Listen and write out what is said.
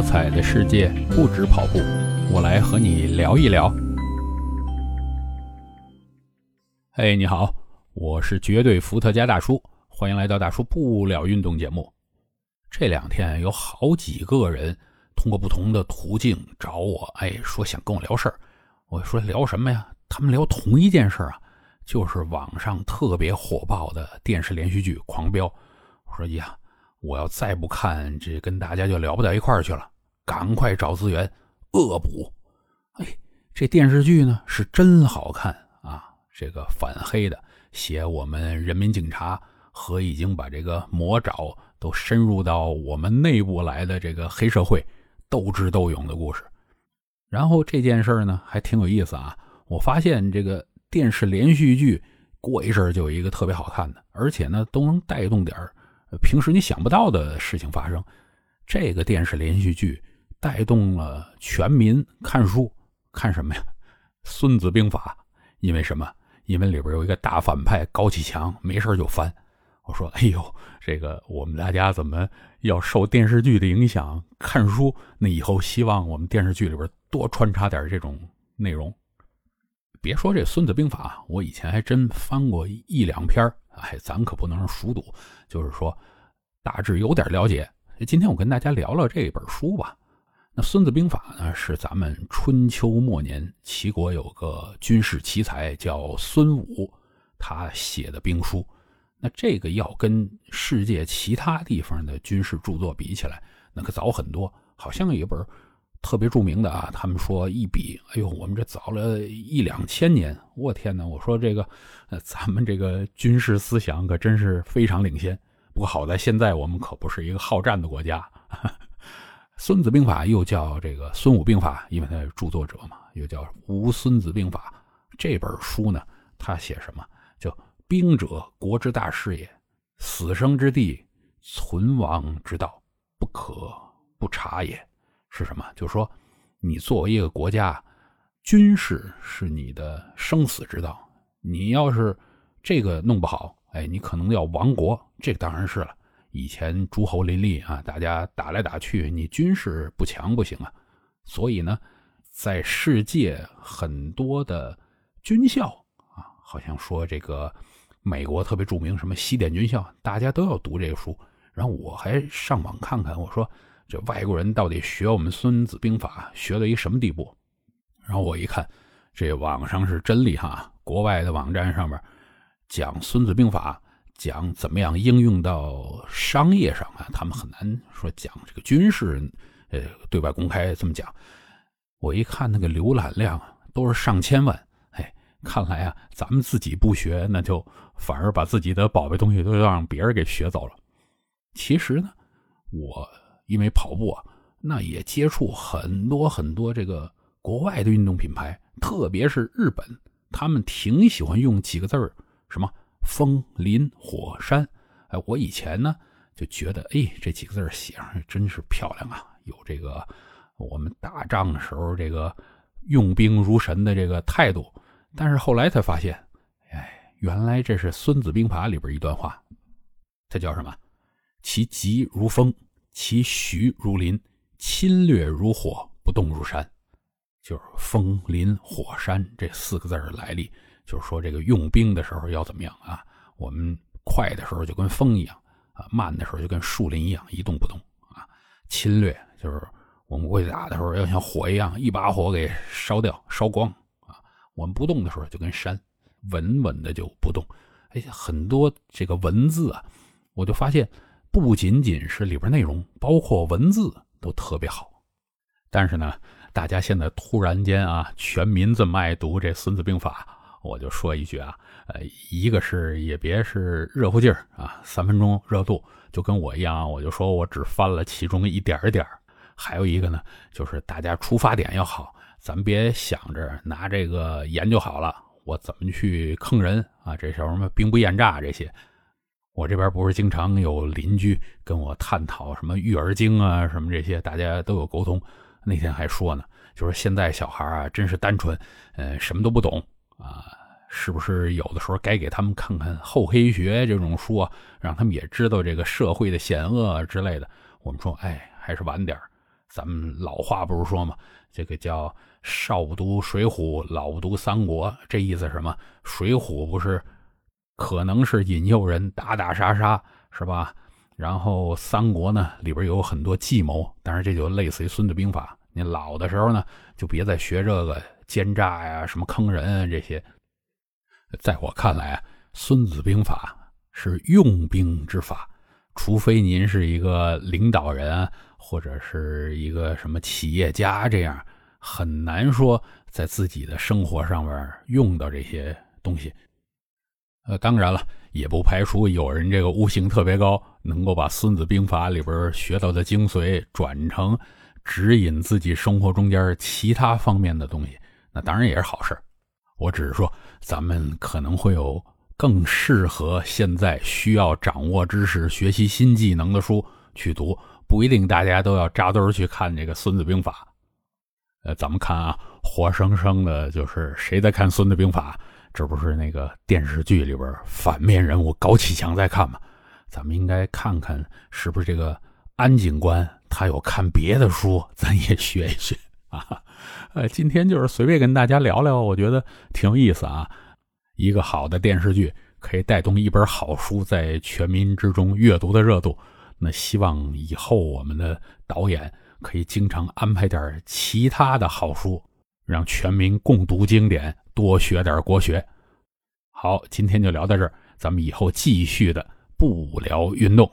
多彩的世界不止跑步，我来和你聊一聊。嘿，你好，我是绝对伏特加大叔，欢迎来到大叔不聊运动节目。这两天有好几个人通过不同的途径找我，哎，说想跟我聊事儿。我说聊什么呀？他们聊同一件事啊，就是网上特别火爆的电视连续剧《狂飙》。我说呀。我要再不看，这跟大家就聊不到一块儿去了。赶快找资源恶补。哎，这电视剧呢是真好看啊！这个反黑的，写我们人民警察和已经把这个魔爪都深入到我们内部来的这个黑社会斗智斗勇的故事。然后这件事呢还挺有意思啊！我发现这个电视连续剧过一阵就有一个特别好看的，而且呢都能带动点儿。平时你想不到的事情发生，这个电视连续剧带动了全民看书，看什么呀？《孙子兵法》，因为什么？因为里边有一个大反派高启强，没事就翻。我说：“哎呦，这个我们大家怎么要受电视剧的影响看书？那以后希望我们电视剧里边多穿插点这种内容。别说这《孙子兵法》，我以前还真翻过一两篇哎，咱可不能熟读，就是说，大致有点了解。今天我跟大家聊聊这本书吧。那《孙子兵法》呢，是咱们春秋末年齐国有个军事奇才叫孙武，他写的兵书。那这个要跟世界其他地方的军事著作比起来，那可早很多。好像有一本。特别著名的啊，他们说一比，哎呦，我们这早了一两千年，我天哪！我说这个，呃，咱们这个军事思想可真是非常领先。不过好在现在我们可不是一个好战的国家。《孙子兵法》又叫这个《孙武兵法》，因为他是著作者嘛，又叫《吴孙子兵法》。这本书呢，他写什么？叫“兵者，国之大事也，死生之地，存亡之道，不可不察也。”是什么？就是说，你作为一个国家，军事是你的生死之道。你要是这个弄不好，哎，你可能要亡国。这个当然是了。以前诸侯林立啊，大家打来打去，你军事不强不行啊。所以呢，在世界很多的军校啊，好像说这个美国特别著名什么西点军校，大家都要读这个书。然后我还上网看看，我说。这外国人到底学我们《孙子兵法》学到一什么地步？然后我一看，这网上是真厉害，国外的网站上面讲《孙子兵法》，讲怎么样应用到商业上啊，他们很难说讲这个军事，呃，对外公开这么讲。我一看那个浏览量都是上千万，哎，看来啊，咱们自己不学，那就反而把自己的宝贝东西都让别人给学走了。其实呢，我。因为跑步啊，那也接触很多很多这个国外的运动品牌，特别是日本，他们挺喜欢用几个字儿，什么风林火山。哎，我以前呢就觉得，哎，这几个字写上真是漂亮啊，有这个我们打仗的时候这个用兵如神的这个态度。但是后来才发现，哎，原来这是《孙子兵法》里边一段话，它叫什么？其疾如风。其徐如林，侵略如火，不动如山，就是风林火山这四个字的来历。就是说，这个用兵的时候要怎么样啊？我们快的时候就跟风一样啊，慢的时候就跟树林一样一动不动啊。侵略就是我们过去打的时候要像火一样，一把火给烧掉、烧光啊。我们不动的时候就跟山，稳稳的就不动。哎，很多这个文字啊，我就发现。不仅仅是里边内容，包括文字都特别好。但是呢，大家现在突然间啊，全民这么爱读这《孙子兵法》，我就说一句啊，呃，一个是也别是热乎劲儿啊，三分钟热度，就跟我一样，我就说我只翻了其中一点点还有一个呢，就是大家出发点要好，咱别想着拿这个研究好了，我怎么去坑人啊？这叫什么兵不厌诈这些。我这边不是经常有邻居跟我探讨什么育儿经啊，什么这些，大家都有沟通。那天还说呢，就是现在小孩啊，真是单纯，嗯，什么都不懂啊，是不是有的时候该给他们看看厚黑学这种书啊，让他们也知道这个社会的险恶之类的？我们说，哎，还是晚点咱们老话不是说吗？这个叫少不读《水浒》，老不读《三国》，这意思什么？《水浒》不是可能是引诱人打打杀杀，是吧？然后《三国》呢，里边有很多计谋，但是这就类似于《孙子兵法》。你老的时候呢，就别再学这个奸诈呀、什么坑人这些。在我看来啊，《孙子兵法》是用兵之法，除非您是一个领导人或者是一个什么企业家，这样很难说在自己的生活上面用到这些东西。呃，当然了，也不排除有人这个悟性特别高，能够把《孙子兵法》里边学到的精髓转成指引自己生活中间其他方面的东西，那当然也是好事。我只是说，咱们可能会有更适合现在需要掌握知识、学习新技能的书去读，不一定大家都要扎堆去看这个《孙子兵法》。呃，咱们看啊，活生生的就是谁在看《孙子兵法》？这不是那个电视剧里边反面人物高启强在看吗？咱们应该看看是不是这个安警官他有看别的书，咱也学一学啊。呃，今天就是随便跟大家聊聊，我觉得挺有意思啊。一个好的电视剧可以带动一本好书在全民之中阅读的热度。那希望以后我们的导演可以经常安排点其他的好书，让全民共读经典。多学点国学。好，今天就聊到这儿，咱们以后继续的不聊运动。